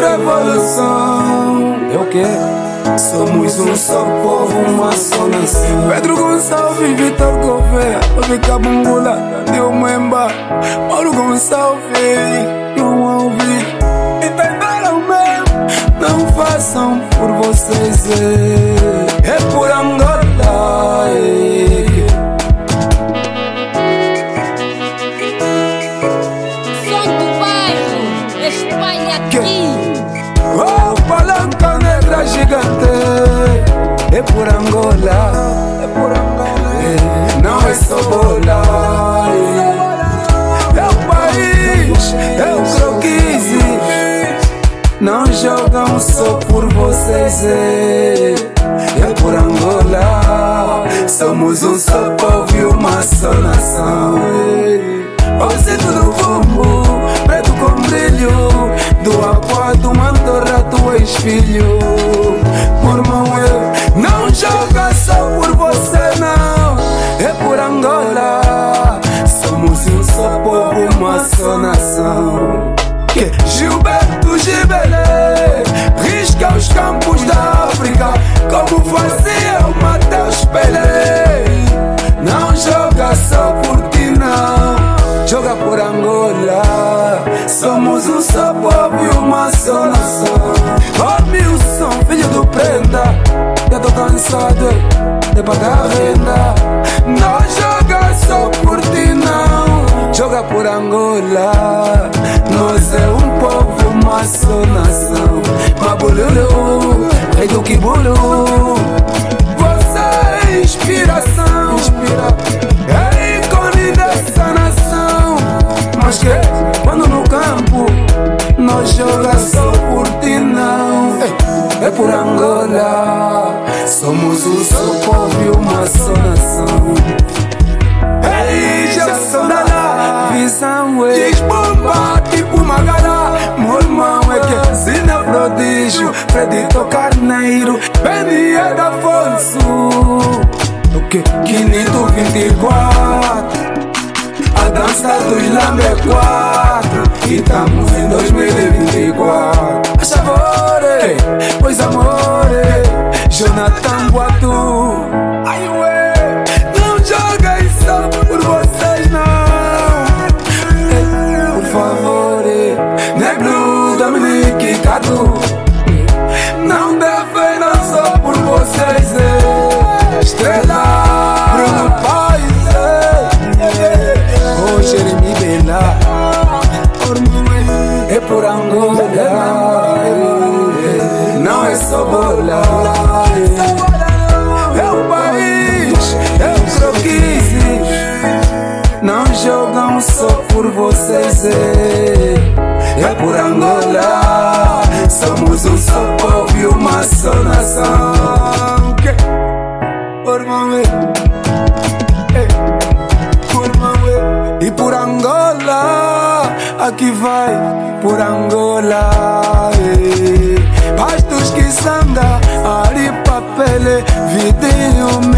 revolução. É o? Somos um só povo, uma só nação. Pedro Gonçalves, Vitor Gouveia, Vica Bungula, Deu Mwemba, Mauro Gonçalves, não ouvi. E tentaram mesmo, não façam por vocês. É por jogam só por vocês É, é por Angola. Somos um só povo e uma só nação é. Do vumbo Preto com brilho do aqua do mantorra tu és filho Somos um só povo e uma só nação. Oh Milson, filho do prenda Eu tô cansado de pagar renda. Não joga só por ti não. Joga por Angola joga só por ti não É por Angola. Somos um só povo e uma só nação. Ei, da lá Visão é Desbomba tipo Magara. Meu irmão é que Zina Prodígio. Fredito Carneiro Benny Afonso O que? Quinito 24 a dança dos Lambe estamos en 2024. É só bola É o país É o croquise Não jogam só por vocês É, é por Angola. Somos um só povo e uma só nação Que? Por momento e por Angola, aqui vai por Angola. alisanda alipapele video.